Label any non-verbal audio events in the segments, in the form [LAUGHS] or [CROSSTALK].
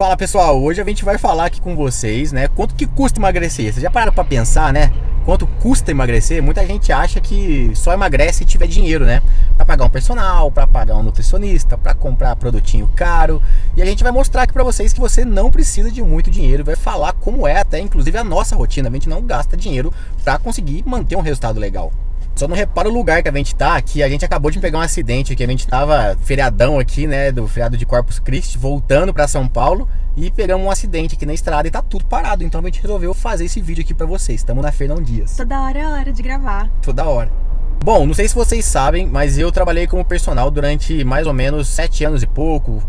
Fala pessoal, hoje a gente vai falar aqui com vocês, né? Quanto que custa emagrecer? Vocês já pararam para pensar, né? Quanto custa emagrecer? Muita gente acha que só emagrece se tiver dinheiro, né? Para pagar um personal, para pagar um nutricionista, para comprar produtinho caro. E a gente vai mostrar aqui para vocês que você não precisa de muito dinheiro, vai falar como é até inclusive a nossa rotina. A gente não gasta dinheiro para conseguir manter um resultado legal. Só não repara o lugar que a gente tá, que a gente acabou de pegar um acidente, que a gente tava feriadão aqui, né, do feriado de Corpus Christi, voltando para São Paulo e pegamos um acidente aqui na estrada e tá tudo parado. Então a gente resolveu fazer esse vídeo aqui para vocês. Estamos na Fernão Dias. Toda hora é hora de gravar. Toda hora. Bom, não sei se vocês sabem, mas eu trabalhei como personal durante mais ou menos sete anos e pouco,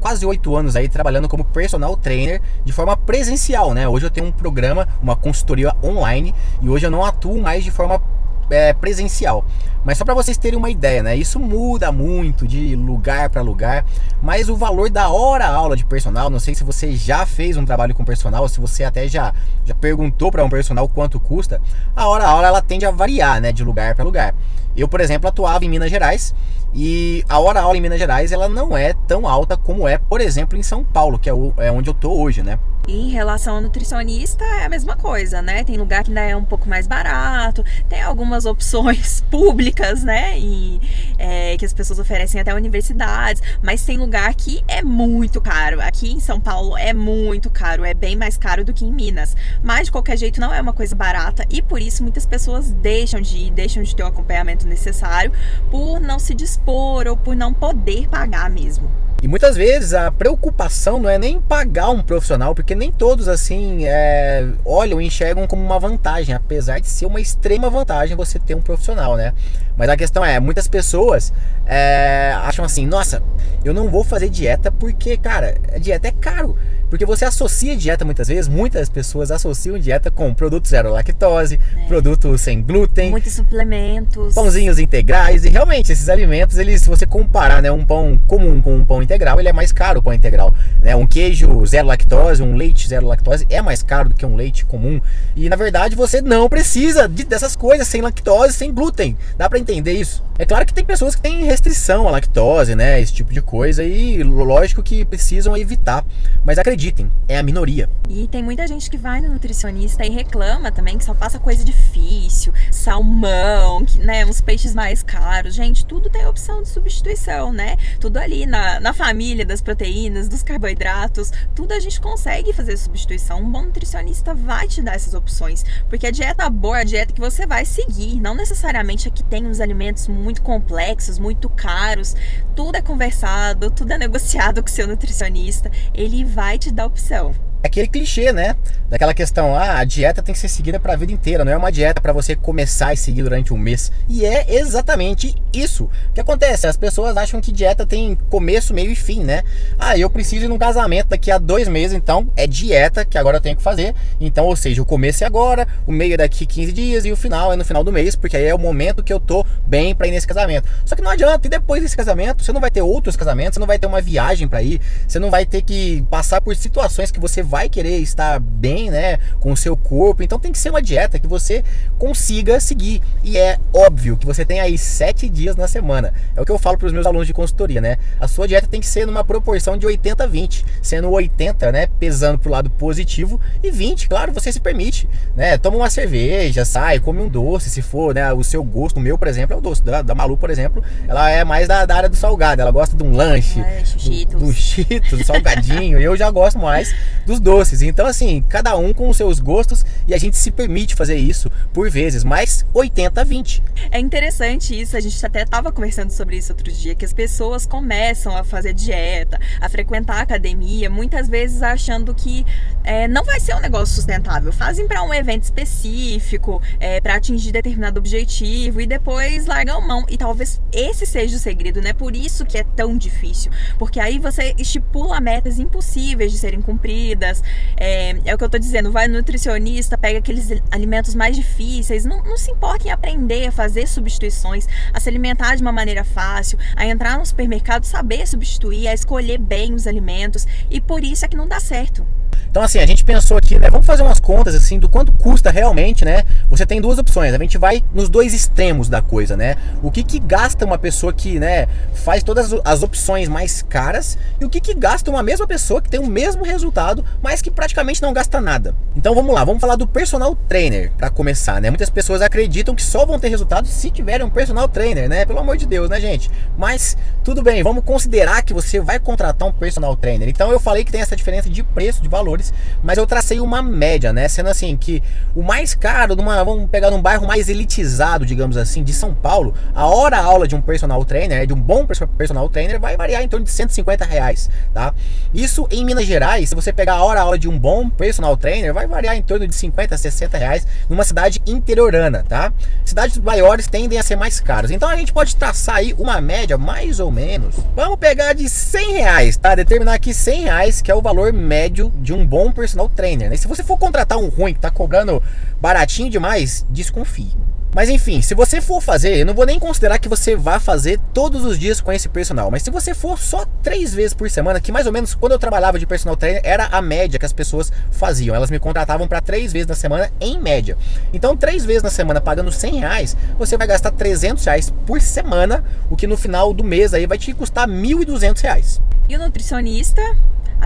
quase oito anos aí trabalhando como personal trainer de forma presencial, né? Hoje eu tenho um programa, uma consultoria online e hoje eu não atuo mais de forma é, presencial. Mas só para vocês terem uma ideia, né? Isso muda muito de lugar para lugar, mas o valor da hora aula de personal, não sei se você já fez um trabalho com personal, se você até já, já perguntou para um personal quanto custa, a hora aula ela tende a variar, né, de lugar para lugar. Eu, por exemplo, atuava em Minas Gerais e a hora aula em Minas Gerais ela não é tão alta como é, por exemplo, em São Paulo, que é, o, é onde eu tô hoje, né? E em relação ao nutricionista, é a mesma coisa, né? Tem lugar que ainda é um pouco mais barato, tem algumas opções [LAUGHS] públicas, né? E, é, que as pessoas oferecem até universidades, mas tem lugar que é muito caro. Aqui em São Paulo é muito caro, é bem mais caro do que em Minas. Mas de qualquer jeito não é uma coisa barata e por isso muitas pessoas deixam de ir, deixam de ter o acompanhamento necessário por não se dispor ou por não poder pagar mesmo. E muitas vezes a preocupação não é nem pagar um profissional, porque nem todos assim é, olham e enxergam como uma vantagem, apesar de ser uma extrema vantagem você ter um profissional, né? Mas a questão é, muitas pessoas é, acham assim, nossa, eu não vou fazer dieta porque, cara, a dieta é caro. Porque você associa dieta muitas vezes, muitas pessoas associam dieta com produto zero lactose, é. produto sem glúten, muitos suplementos, pãozinhos integrais e realmente esses alimentos, eles se você comparar, né, um pão comum com um pão integral, ele é mais caro o pão integral, né? Um queijo zero lactose, um leite zero lactose é mais caro do que um leite comum. E na verdade você não precisa de, dessas coisas sem lactose, sem glúten. Dá para entender isso? É claro que tem pessoas que têm restrição à lactose, né, esse tipo de coisa e lógico que precisam evitar, mas acredito acreditem, é a minoria. E tem muita gente que vai no nutricionista e reclama também que só passa coisa difícil, salmão, que, né, uns peixes mais caros. Gente, tudo tem opção de substituição, né? Tudo ali na, na família das proteínas, dos carboidratos, tudo a gente consegue fazer substituição. Um bom nutricionista vai te dar essas opções, porque a dieta boa é a dieta que você vai seguir, não necessariamente a que tem uns alimentos muito complexos, muito caros. Tudo é conversado, tudo é negociado com o seu nutricionista. Ele vai te te dá opção aquele clichê, né? Daquela questão, ah, a dieta tem que ser seguida para a vida inteira, não é uma dieta para você começar e seguir durante um mês. E é exatamente isso. Que acontece? As pessoas acham que dieta tem começo, meio e fim, né? Ah, eu preciso ir num casamento daqui a dois meses, então é dieta que agora eu tenho que fazer. Então, ou seja, o começo é agora, o meio é daqui 15 dias e o final é no final do mês, porque aí é o momento que eu tô bem para ir nesse casamento. Só que não adianta, e depois desse casamento, você não vai ter outros casamentos, você não vai ter uma viagem para ir, você não vai ter que passar por situações que você vai vai querer estar bem, né, com o seu corpo. Então tem que ser uma dieta que você consiga seguir. E é óbvio que você tem aí sete dias na semana. É o que eu falo para os meus alunos de consultoria, né? A sua dieta tem que ser numa proporção de 80-20, sendo 80, né, pesando pro lado positivo e 20, claro, você se permite, né? Toma uma cerveja, sai, come um doce, se for, né, o seu gosto. O meu, por exemplo, é o doce da, da Malu, por exemplo, ela é mais da, da área do salgado, ela gosta de um lanche, é, do, do cheetos, do salgadinho. [LAUGHS] eu já gosto mais doces. Então, assim, cada um com os seus gostos e a gente se permite fazer isso por vezes, mas 80 a 20. É interessante isso, a gente até estava conversando sobre isso outro dia, que as pessoas começam a fazer dieta, a frequentar a academia, muitas vezes achando que é, não vai ser um negócio sustentável. Fazem para um evento específico, é, para atingir determinado objetivo e depois largam mão. E talvez esse seja o segredo, né? Por isso que é tão difícil. Porque aí você estipula metas impossíveis de serem cumpridas comidas. É, é o que eu tô dizendo, vai no nutricionista, pega aqueles alimentos mais difíceis, não, não se importa em aprender a fazer substituições, a se alimentar de uma maneira fácil, a entrar no supermercado, saber substituir, a escolher bem os alimentos, e por isso é que não dá certo. Então assim, a gente pensou aqui, né, vamos fazer umas contas assim do quanto custa realmente, né? Você tem duas opções, a gente vai nos dois extremos da coisa, né? O que que gasta uma pessoa que, né, faz todas as opções mais caras e o que que gasta uma mesma pessoa que tem o mesmo resultado, mas que praticamente não gasta nada. Então vamos lá, vamos falar do personal trainer para começar, né? Muitas pessoas acreditam que só vão ter resultados se tiverem um personal trainer, né? Pelo amor de Deus, né, gente? Mas tudo bem, vamos considerar que você vai contratar um personal trainer. Então eu falei que tem essa diferença de preço, de valores mas eu tracei uma média, né? Sendo assim que o mais caro, numa, vamos pegar num bairro mais elitizado, digamos assim, de São Paulo, a hora aula de um personal trainer, de um bom personal trainer, vai variar em torno de 150 reais, tá? Isso em Minas Gerais, se você pegar a hora aula de um bom personal trainer, vai variar em torno de 50, 60 reais numa cidade interiorana, tá? Cidades maiores tendem a ser mais caras. Então a gente pode traçar aí uma média mais ou menos. Vamos pegar de 100 reais, tá? Determinar aqui 100 reais, que é o valor médio de um bom personal trainer. Né? Se você for contratar um ruim que tá cobrando baratinho demais, desconfie. Mas enfim, se você for fazer, eu não vou nem considerar que você vá fazer todos os dias com esse personal. Mas se você for só três vezes por semana, que mais ou menos quando eu trabalhava de personal trainer era a média que as pessoas faziam. Elas me contratavam para três vezes na semana em média. Então, três vezes na semana pagando 100 reais, você vai gastar 300 reais por semana, o que no final do mês aí vai te custar 1.200 reais. E o nutricionista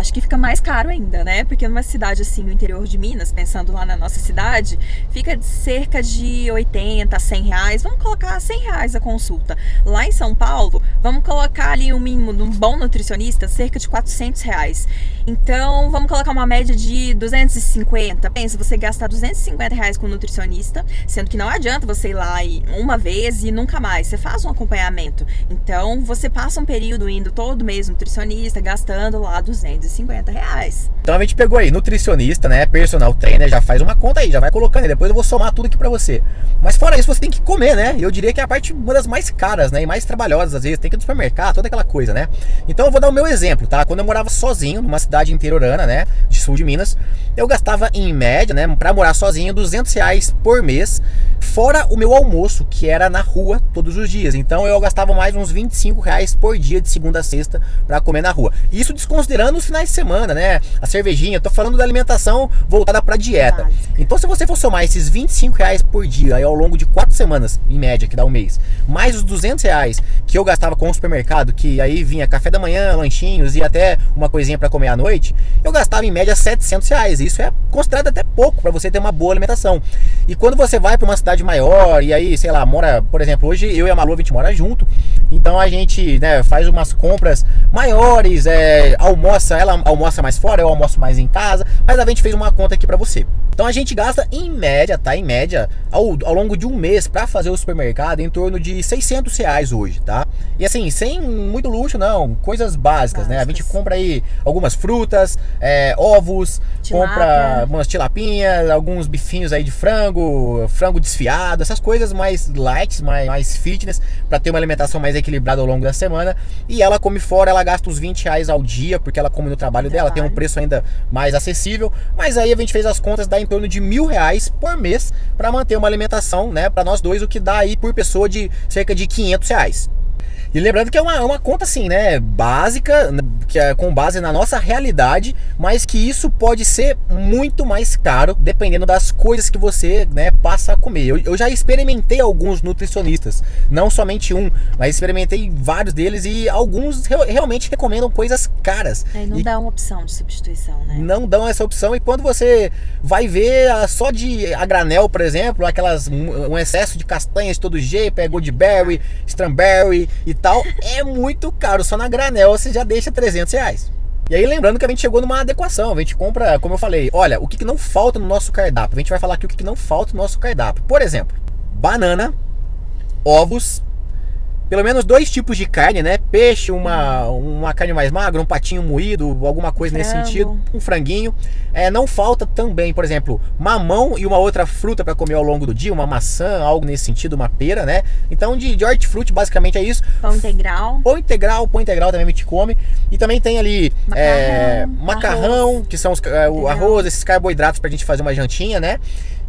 acho que fica mais caro ainda, né? Porque numa cidade assim, no interior de Minas, pensando lá na nossa cidade, fica de cerca de 80, 100 reais. Vamos colocar 100 reais a consulta. Lá em São Paulo, vamos colocar ali um mínimo de um bom nutricionista, cerca de 400 reais. Então, vamos colocar uma média de 250. Pensa, você gastar 250 reais com um nutricionista, sendo que não adianta você ir lá uma vez e nunca mais. Você faz um acompanhamento. Então, você passa um período indo todo mês nutricionista, gastando lá 200 250 reais. Então a gente pegou aí, nutricionista, né? Personal trainer, já faz uma conta aí, já vai colocando aí. Depois eu vou somar tudo aqui pra você. Mas fora isso, você tem que comer, né? Eu diria que é a parte uma das mais caras, né? E mais trabalhosas, às vezes. Tem que ir no supermercado, toda aquela coisa, né? Então eu vou dar o meu exemplo, tá? Quando eu morava sozinho, numa cidade interiorana, né? De sul de Minas, eu gastava em média, né? Pra morar sozinho, 200 reais por mês. Fora o meu almoço, que era na rua todos os dias. Então eu gastava mais uns 25 reais por dia de segunda a sexta para comer na rua. Isso desconsiderando os finais de semana, né? A cervejinha, eu tô falando da alimentação voltada para dieta. Então se você for somar esses 25 reais por dia aí ao longo de quatro semanas, em média, que dá um mês, mais os 200 reais que eu gastava com o supermercado, que aí vinha café da manhã, lanchinhos e até uma coisinha para comer à noite, eu gastava em média 700 reais. Isso é considerado até pouco para você ter uma boa alimentação. E quando você vai para uma cidade cidade maior e aí, sei lá, mora, por exemplo, hoje eu e a Malu a gente mora junto, então a gente, né, faz umas compras maiores, é, almoça, ela almoça mais fora, eu almoço mais em casa, mas a gente fez uma conta aqui para você. Então a gente gasta em média, tá? Em média, ao, ao longo de um mês para fazer o supermercado em torno de 600 reais hoje, tá? E assim, sem muito luxo, não, coisas básicas, né? A gente compra aí algumas frutas, é, ovos, compra umas tilapinhas, alguns bifinhos aí de frango, frango desfiado, essas coisas mais light, mais, mais fitness, para ter uma alimentação mais equilibrada ao longo da semana. E ela come fora, ela gasta uns 20 reais ao dia, porque ela come no trabalho dela, tem um preço ainda mais acessível. Mas aí a gente fez as contas, dá em torno de mil reais por mês para manter uma alimentação, né, para nós dois, o que dá aí por pessoa de cerca de 500 reais. E lembrando que é uma, uma conta assim, né, básica, que é com base na nossa realidade, mas que isso pode ser muito mais caro dependendo das coisas que você, né, passa a comer. Eu, eu já experimentei alguns nutricionistas, não somente um, mas experimentei vários deles e alguns re realmente recomendam coisas caras. É, não e dá uma opção de substituição, né? Não dão essa opção e quando você vai ver só de a granel, por exemplo, aquelas um excesso de castanhas de todo jeito, é goodberry, strawberry e é muito caro. Só na granel você já deixa 300 reais. E aí lembrando que a gente chegou numa adequação, a gente compra, como eu falei, olha, o que, que não falta no nosso cardápio. A gente vai falar aqui o que, que não falta no nosso cardápio. Por exemplo, banana, ovos, pelo menos dois tipos de carne, né? Peixe, uma, uma carne mais magra, um patinho moído, alguma coisa nesse Frango. sentido, um franguinho. É, não falta também, por exemplo, mamão e uma outra fruta para comer ao longo do dia, uma maçã, algo nesse sentido, uma pera, né? Então de, de hortifruti basicamente é isso. Pão integral. Pão integral, pão integral também a gente come. E também tem ali é, Macarrão, macarrão, que são os, é, o arroz, esses carboidratos pra gente fazer uma jantinha, né?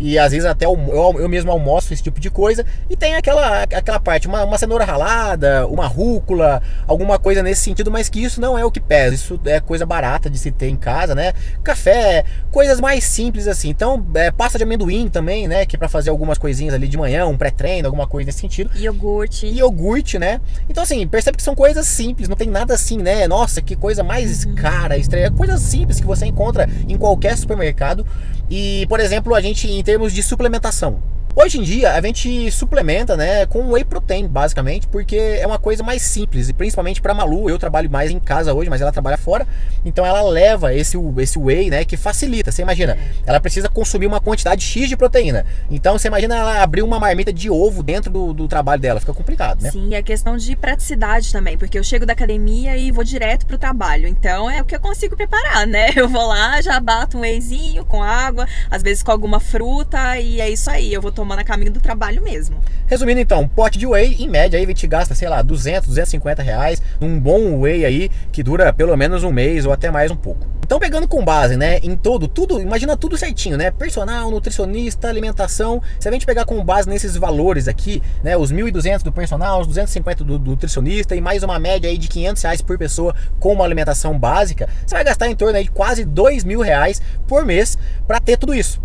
E às vezes até eu, eu, mesmo almoço esse tipo de coisa. E tem aquela, aquela parte, uma, uma cenoura ralada, uma rúcula, alguma coisa nesse sentido, mas que isso não é o que pesa. Isso é coisa barata de se ter em casa, né? Café, coisas mais simples assim. Então, é, pasta de amendoim também, né? Que é pra fazer algumas coisinhas ali de manhã, um pré-treino, alguma coisa nesse sentido Iogurte. iogurte, né? Então, assim, percebe que são coisas simples, não tem nada assim, né? Nossa, que coisa mais cara, estranha. Coisas simples que você encontra em qualquer supermercado. E, por exemplo, a gente, termos de suplementação. Hoje em dia, a gente suplementa, né, com whey protein, basicamente, porque é uma coisa mais simples, e principalmente para Malu, eu trabalho mais em casa hoje, mas ela trabalha fora, então ela leva esse, esse whey, né, que facilita. Você imagina, ela precisa consumir uma quantidade X de proteína. Então, você imagina ela abrir uma marmita de ovo dentro do, do trabalho dela, fica complicado, né? Sim, a questão de praticidade também, porque eu chego da academia e vou direto pro trabalho. Então é o que eu consigo preparar, né? [LAUGHS] Eu vou lá, já bato um wheyzinho com água, às vezes com alguma fruta e é isso aí. Eu vou tomando a caminho do trabalho mesmo. Resumindo então, um pote de whey, em média, aí a gente gasta, sei lá, 200, 250 reais, num bom whey aí, que dura pelo menos um mês ou até mais um pouco. Então pegando com base, né, em todo, tudo, imagina tudo certinho, né, personal, nutricionista, alimentação, se a gente pegar com base nesses valores aqui, né, os 1.200 do personal, os 250 do, do nutricionista e mais uma média aí de 500 reais por pessoa com uma alimentação básica, você vai gastar em torno aí de quase 2 mil reais por mês para ter tudo isso.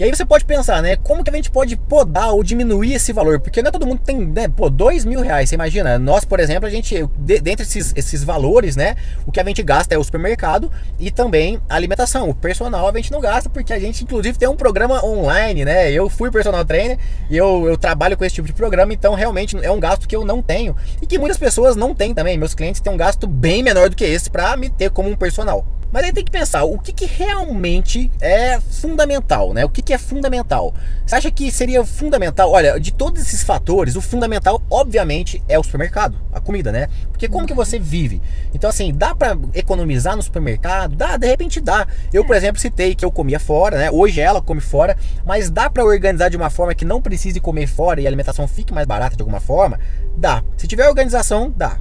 E aí você pode pensar, né? Como que a gente pode podar ou diminuir esse valor? Porque não é todo mundo tem, né? Pô, dois mil reais, você imagina? Nós, por exemplo, a gente, de, dentre esses, esses valores, né? O que a gente gasta é o supermercado e também a alimentação. O personal a gente não gasta porque a gente, inclusive, tem um programa online, né? Eu fui personal trainer e eu, eu trabalho com esse tipo de programa, então realmente é um gasto que eu não tenho e que muitas pessoas não têm também. Meus clientes têm um gasto bem menor do que esse para me ter como um personal. Mas aí tem que pensar, o que, que realmente é fundamental, né? O que, que é fundamental? Você acha que seria fundamental? Olha, de todos esses fatores, o fundamental, obviamente, é o supermercado, a comida, né? Porque como que você vive? Então, assim, dá pra economizar no supermercado? Dá, de repente dá. Eu, por exemplo, citei que eu comia fora, né? Hoje ela come fora, mas dá pra organizar de uma forma que não precise comer fora e a alimentação fique mais barata de alguma forma? Dá. Se tiver organização, dá.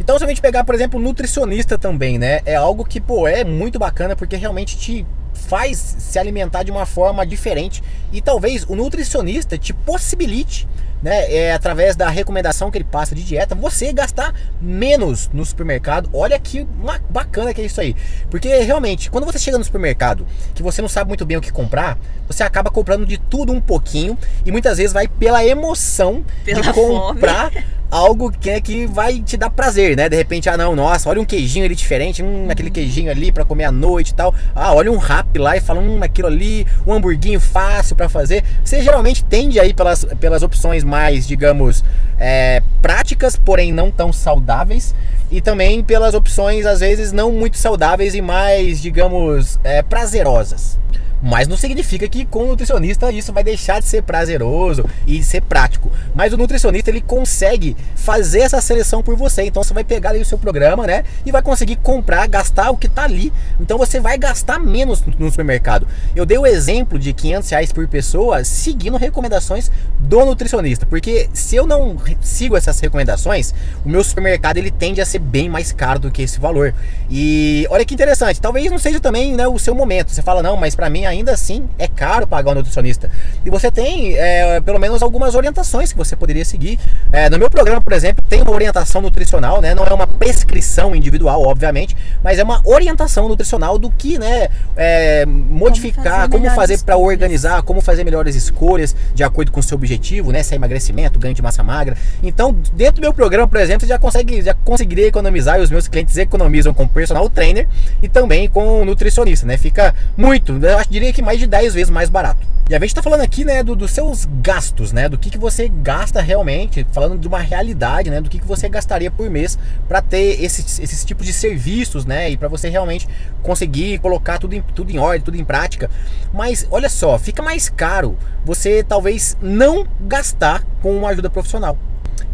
Então, se a gente pegar, por exemplo, nutricionista também, né? É algo que, pô, é muito bacana porque realmente te faz se alimentar de uma forma diferente e talvez o nutricionista te possibilite, né, é, através da recomendação que ele passa de dieta, você gastar menos no supermercado. Olha que bacana que é isso aí. Porque realmente, quando você chega no supermercado, que você não sabe muito bem o que comprar, você acaba comprando de tudo um pouquinho e muitas vezes vai pela emoção Pela de comprar [LAUGHS] algo que é que vai te dar prazer, né? De repente, ah não, nossa, olha um queijinho ali diferente, hum, aquele queijinho ali pra comer à noite e tal. Ah, olha um rap lá e fala, hum, aquilo ali, um hamburguinho fácil pra fazer. Você geralmente tende aí pelas, pelas opções mais, digamos, é, práticas, porém não tão saudáveis. E também pelas opções, às vezes, não muito saudáveis e mais, digamos, é, prazerosas. Mas não significa que com o nutricionista isso vai deixar de ser prazeroso e ser prático. Mas o nutricionista ele consegue fazer essa seleção por você. Então você vai pegar ali o seu programa, né? E vai conseguir comprar, gastar o que tá ali. Então você vai gastar menos no supermercado. Eu dei o exemplo de 500 reais por pessoa seguindo recomendações do nutricionista. Porque se eu não sigo essas recomendações, o meu supermercado ele tende a ser bem mais caro do que esse valor. E olha que interessante, talvez não seja também né, o seu momento. Você fala, não, mas para mim ainda assim é caro pagar um nutricionista. E você tem é, pelo menos algumas orientações que você poderia seguir. É, no meu programa, por exemplo, tem uma orientação nutricional, né? Não é uma prescrição individual, obviamente, mas é uma orientação nutricional do que, né? é, modificar, como fazer para organizar, como fazer melhores escolhas de acordo com o seu objetivo, né? Se é emagrecimento, ganho de massa magra. Então, dentro do meu programa, por exemplo, você já consegue, já conseguiria economizar e os meus clientes economizam com personal trainer e também com nutricionista, né? Fica muito, eu acho, diria que mais de 10 vezes mais barato. E a gente está falando aqui, né, do- dos seus gastos, né, do que, que você gasta realmente, falando de uma realidade, né, do que, que você gastaria por mês para ter esses, tipos de serviços, né, e para você realmente conseguir colocar tudo em, tudo em ordem, tudo em prática. Mas olha só, fica mais caro você talvez não gastar com uma ajuda profissional.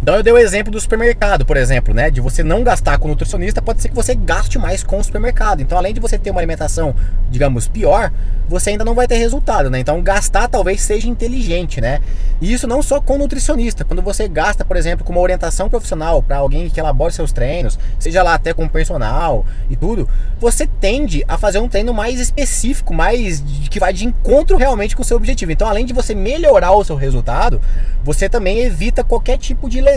Então eu dei o exemplo do supermercado, por exemplo, né? De você não gastar com nutricionista, pode ser que você gaste mais com o supermercado. Então, além de você ter uma alimentação, digamos, pior, você ainda não vai ter resultado, né? Então, gastar talvez seja inteligente, né? E isso não só com nutricionista. Quando você gasta, por exemplo, com uma orientação profissional para alguém que elabore seus treinos, seja lá até com personal e tudo, você tende a fazer um treino mais específico, mais que vai de encontro realmente com o seu objetivo. Então, além de você melhorar o seu resultado, você também evita qualquer tipo de lesão.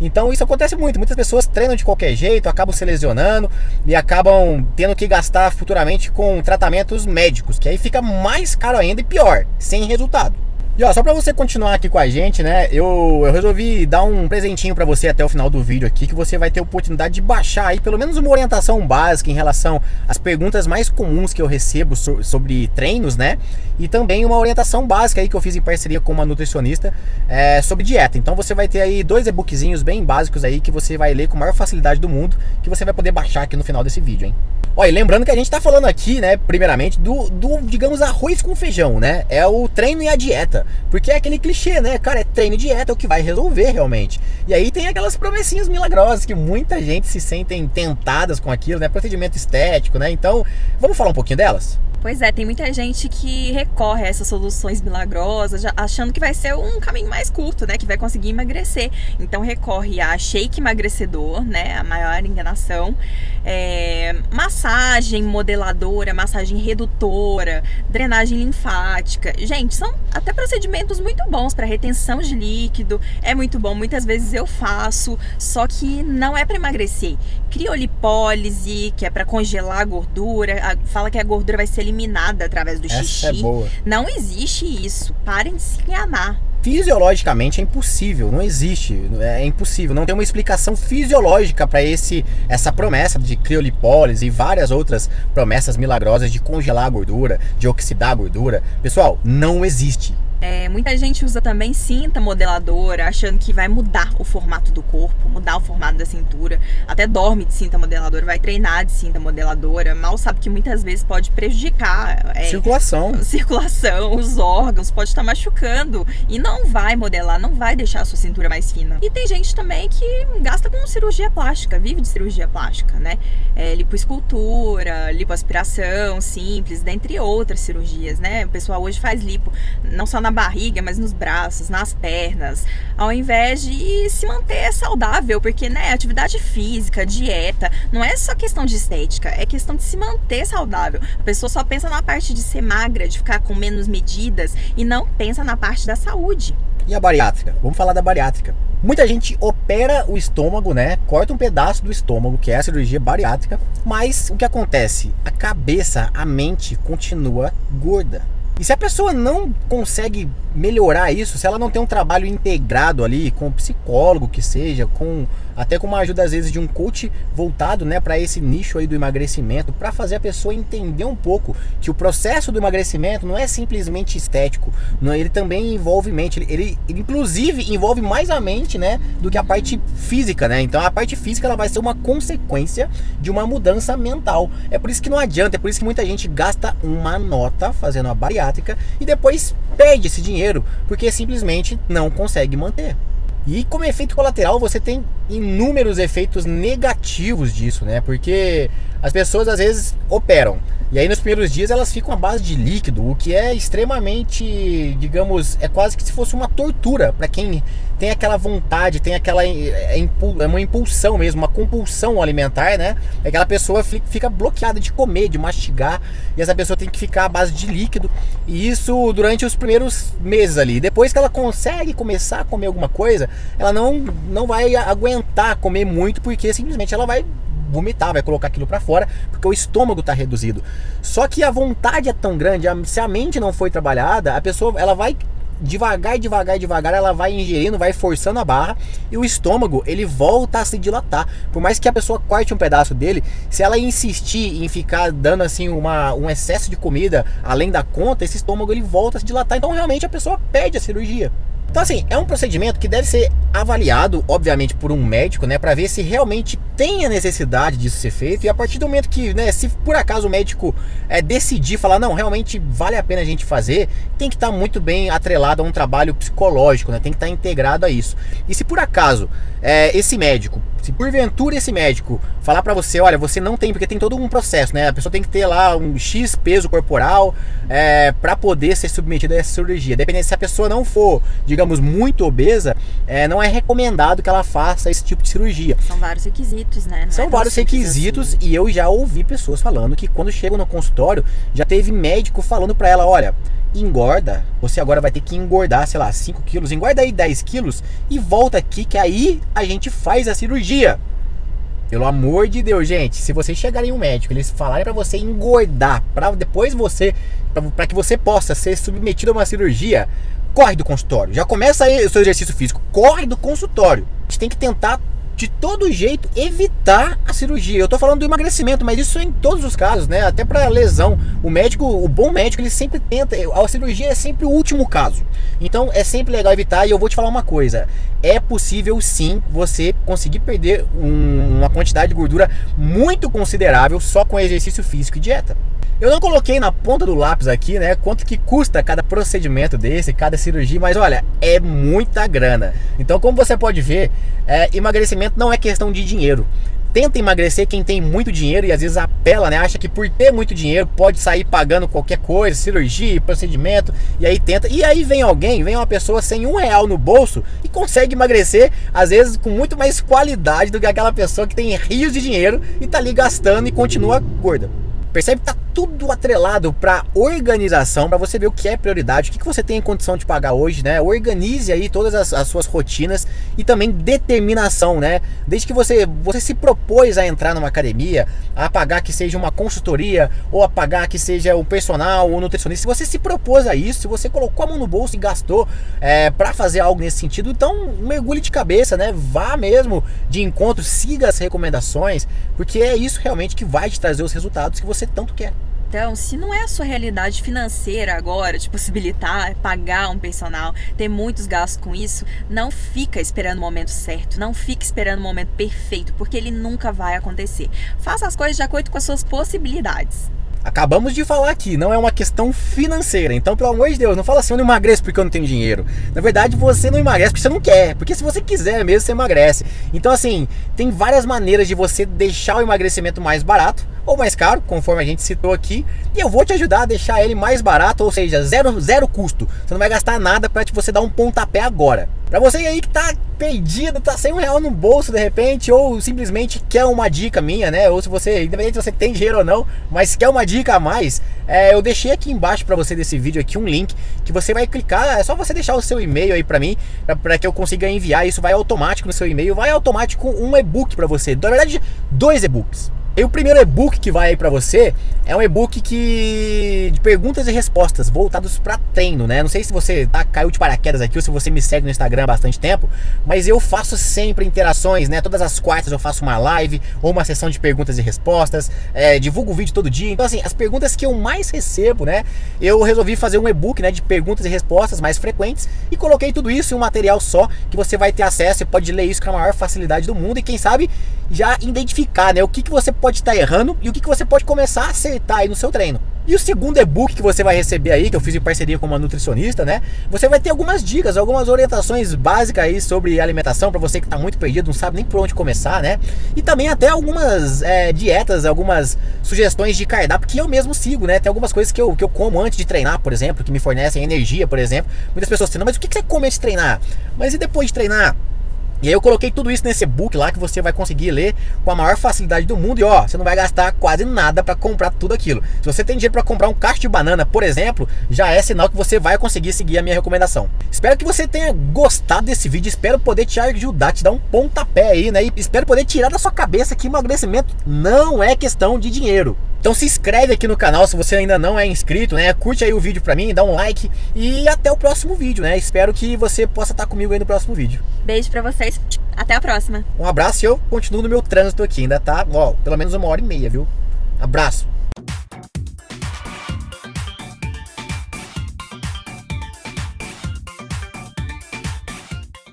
Então isso acontece muito. Muitas pessoas treinam de qualquer jeito, acabam se lesionando e acabam tendo que gastar futuramente com tratamentos médicos, que aí fica mais caro ainda e pior, sem resultado. E ó, só pra você continuar aqui com a gente, né? Eu, eu resolvi dar um presentinho para você até o final do vídeo aqui, que você vai ter a oportunidade de baixar aí pelo menos uma orientação básica em relação às perguntas mais comuns que eu recebo so, sobre treinos, né? E também uma orientação básica aí que eu fiz em parceria com uma nutricionista é, sobre dieta. Então você vai ter aí dois e-bookzinhos bem básicos aí que você vai ler com a maior facilidade do mundo, que você vai poder baixar aqui no final desse vídeo, hein? Olha, lembrando que a gente tá falando aqui, né, primeiramente, do, do, digamos, arroz com feijão, né? É o treino e a dieta. Porque é aquele clichê, né? Cara, é treino e dieta é o que vai resolver realmente. E aí tem aquelas promessinhas milagrosas que muita gente se sentem tentadas com aquilo, né? Procedimento estético, né? Então, vamos falar um pouquinho delas? Pois é, tem muita gente que recorre a essas soluções milagrosas, achando que vai ser um caminho mais curto, né? Que vai conseguir emagrecer. Então recorre a shake emagrecedor, né? A maior enganação. É, massagem modeladora, massagem redutora, drenagem linfática. Gente, são até procedimentos muito bons para retenção de líquido. É muito bom. Muitas vezes eu faço, só que não é para emagrecer. Criolipólise, que é para congelar a gordura. Fala que a gordura vai ser eliminada eliminada através do Essa xixi. É boa. Não existe isso. Parem de se enganar. Fisiologicamente é impossível, não existe, é impossível, não tem uma explicação fisiológica para esse essa promessa de criolipólise e várias outras promessas milagrosas de congelar a gordura, de oxidar a gordura. Pessoal, não existe. É, muita gente usa também cinta modeladora, achando que vai mudar o formato do corpo, mudar o formato da cintura. Até dorme de cinta modeladora, vai treinar de cinta modeladora. Mal sabe que muitas vezes pode prejudicar. É, circulação. [LAUGHS] Circulação, os órgãos, pode estar machucando. E não vai modelar, não vai deixar a sua cintura mais fina. E tem gente também que gasta com cirurgia plástica, vive de cirurgia plástica, né? É, lipoescultura, lipoaspiração simples, dentre outras cirurgias, né? O pessoal hoje faz lipo, não só na barriga, mas nos braços, nas pernas, ao invés de se manter saudável, porque, né, atividade física, dieta, não é só questão de estética, é questão de se manter saudável. A pessoa só pensa na parte de ser magra, de ficar com menos medidas e não pensa na parte da saúde. E a bariátrica? Vamos falar da bariátrica. Muita gente opera o estômago, né? Corta um pedaço do estômago, que é a cirurgia bariátrica, mas o que acontece? A cabeça, a mente continua gorda. E se a pessoa não consegue melhorar isso, se ela não tem um trabalho integrado ali com psicólogo que seja, com até com uma ajuda às vezes de um coach voltado, né, para esse nicho aí do emagrecimento, para fazer a pessoa entender um pouco que o processo do emagrecimento não é simplesmente estético, não, ele também envolve mente, ele, ele, ele, inclusive envolve mais a mente, né, do que a parte física, né? Então a parte física ela vai ser uma consequência de uma mudança mental. É por isso que não adianta, é por isso que muita gente gasta uma nota fazendo a bariátrica e depois perde esse dinheiro porque simplesmente não consegue manter. E como efeito colateral, você tem inúmeros efeitos negativos disso, né? Porque as pessoas às vezes operam. E aí nos primeiros dias elas ficam à base de líquido, o que é extremamente, digamos, é quase que se fosse uma tortura para quem tem aquela vontade, tem aquela é, é uma impulsão mesmo, uma compulsão alimentar, né? É aquela pessoa fica bloqueada de comer, de mastigar, e essa pessoa tem que ficar à base de líquido, e isso durante os primeiros meses ali. Depois que ela consegue começar a comer alguma coisa, ela não, não vai aguentar comer muito, porque simplesmente ela vai vomitar, vai colocar aquilo para fora, porque o estômago está reduzido. Só que a vontade é tão grande, se a mente não foi trabalhada, a pessoa ela vai devagar, devagar, devagar, ela vai ingerindo, vai forçando a barra e o estômago ele volta a se dilatar. Por mais que a pessoa corte um pedaço dele, se ela insistir em ficar dando assim uma, um excesso de comida além da conta, esse estômago ele volta a se dilatar. Então realmente a pessoa perde a cirurgia. Então, assim, é um procedimento que deve ser avaliado, obviamente, por um médico, né, para ver se realmente tem a necessidade disso ser feito. E a partir do momento que, né, se por acaso o médico é, decidir falar, não, realmente vale a pena a gente fazer, tem que estar tá muito bem atrelado a um trabalho psicológico, né, tem que estar tá integrado a isso. E se por acaso é, esse médico se porventura esse médico falar para você, olha, você não tem, porque tem todo um processo, né? A pessoa tem que ter lá um X peso corporal é, para poder ser submetida a essa cirurgia. Dependendo se a pessoa não for, digamos, muito obesa, é, não é recomendado que ela faça esse tipo de cirurgia. São vários requisitos, né? Não São é vários requisitos assim. e eu já ouvi pessoas falando que quando chegam no consultório já teve médico falando para ela, olha, engorda, você agora vai ter que engordar, sei lá, 5 quilos, engorda aí 10 quilos e volta aqui que aí a gente faz a cirurgia. Pelo amor de Deus, gente, se vocês chegarem um médico, eles falarem para você engordar, para depois você, para que você possa ser submetido a uma cirurgia, corre do consultório. Já começa aí o seu exercício físico, corre do consultório. A gente tem que tentar de todo jeito evitar a cirurgia. Eu tô falando do emagrecimento, mas isso é em todos os casos, né? Até para lesão. O médico, o bom médico, ele sempre tenta. A cirurgia é sempre o último caso. Então é sempre legal evitar. E eu vou te falar uma coisa: é possível sim você conseguir perder um, uma quantidade de gordura muito considerável só com exercício físico e dieta. Eu não coloquei na ponta do lápis aqui, né, quanto que custa cada procedimento desse, cada cirurgia, mas olha, é muita grana. Então, como você pode ver, é, emagrecimento não é questão de dinheiro. Tenta emagrecer quem tem muito dinheiro e às vezes apela, né? Acha que por ter muito dinheiro pode sair pagando qualquer coisa, cirurgia, procedimento, e aí tenta. E aí vem alguém, vem uma pessoa sem um real no bolso e consegue emagrecer, às vezes com muito mais qualidade do que aquela pessoa que tem rios de dinheiro e tá ali gastando e continua gorda. Percebe que tá tudo atrelado para organização, para você ver o que é prioridade, o que, que você tem em condição de pagar hoje, né? Organize aí todas as, as, suas rotinas e também determinação, né? Desde que você, você se propôs a entrar numa academia, a pagar que seja uma consultoria, ou a pagar que seja o personal, ou nutricionista, se você se propôs a isso, se você colocou a mão no bolso e gastou é, para fazer algo nesse sentido, então mergulhe de cabeça, né? Vá mesmo de encontro, siga as recomendações, porque é isso realmente que vai te trazer os resultados que você você tanto quer. Então, se não é a sua realidade financeira agora de possibilitar pagar um personal, ter muitos gastos com isso, não fica esperando o momento certo, não fica esperando o momento perfeito, porque ele nunca vai acontecer. Faça as coisas de acordo com as suas possibilidades. Acabamos de falar aqui, não é uma questão financeira. Então, pelo amor de Deus, não fala assim, eu não emagreço porque eu não tenho dinheiro. Na verdade, você não emagrece porque você não quer. Porque se você quiser mesmo, você emagrece. Então, assim, tem várias maneiras de você deixar o emagrecimento mais barato ou mais caro, conforme a gente citou aqui. E eu vou te ajudar a deixar ele mais barato, ou seja, zero, zero custo. Você não vai gastar nada para você dar um pontapé agora. Para você aí que tá perdido, tá sem um real no bolso de repente, ou simplesmente quer uma dica minha, né? Ou se você, independente se você tem dinheiro ou não, mas quer uma dica a mais, é, eu deixei aqui embaixo para você desse vídeo aqui um link que você vai clicar, é só você deixar o seu e-mail aí para mim, para que eu consiga enviar, isso vai automático no seu e-mail, vai automático um e-book para você. Na verdade, dois e-books. E o primeiro e-book que vai aí para você é um e-book que de perguntas e respostas voltados para treino, né? Não sei se você tá, caiu de paraquedas aqui ou se você me segue no Instagram há bastante tempo, mas eu faço sempre interações, né? Todas as quartas eu faço uma live ou uma sessão de perguntas e respostas, é, divulgo o vídeo todo dia. Então assim, as perguntas que eu mais recebo, né? Eu resolvi fazer um e-book, né, de perguntas e respostas mais frequentes e coloquei tudo isso em um material só que você vai ter acesso e pode ler isso com a maior facilidade do mundo e quem sabe já identificar, né, o que que você pode estar errando e o que, que você pode começar a acertar aí no seu treino. E o segundo e-book que você vai receber aí, que eu fiz em parceria com uma nutricionista, né? Você vai ter algumas dicas, algumas orientações básicas aí sobre alimentação para você que está muito perdido, não sabe nem por onde começar, né? E também até algumas é, dietas, algumas sugestões de cardápio que eu mesmo sigo, né? Tem algumas coisas que eu, que eu como antes de treinar, por exemplo, que me fornecem energia, por exemplo. Muitas pessoas dizem, mas o que você come antes de treinar? Mas e depois de treinar? E aí eu coloquei tudo isso nesse e-book lá que você vai conseguir ler com a maior facilidade do mundo e ó, você não vai gastar quase nada para comprar tudo aquilo. Se você tem dinheiro para comprar um cacho de banana, por exemplo, já é sinal que você vai conseguir seguir a minha recomendação. Espero que você tenha gostado desse vídeo, espero poder te ajudar, te dar um pontapé aí, né? E espero poder tirar da sua cabeça que emagrecimento não é questão de dinheiro. Então se inscreve aqui no canal se você ainda não é inscrito, né? Curte aí o vídeo pra mim, dá um like e até o próximo vídeo, né? Espero que você possa estar comigo aí no próximo vídeo. Beijo pra vocês, até a próxima. Um abraço e eu continuo no meu trânsito aqui, ainda tá, ó, pelo menos uma hora e meia, viu? Abraço.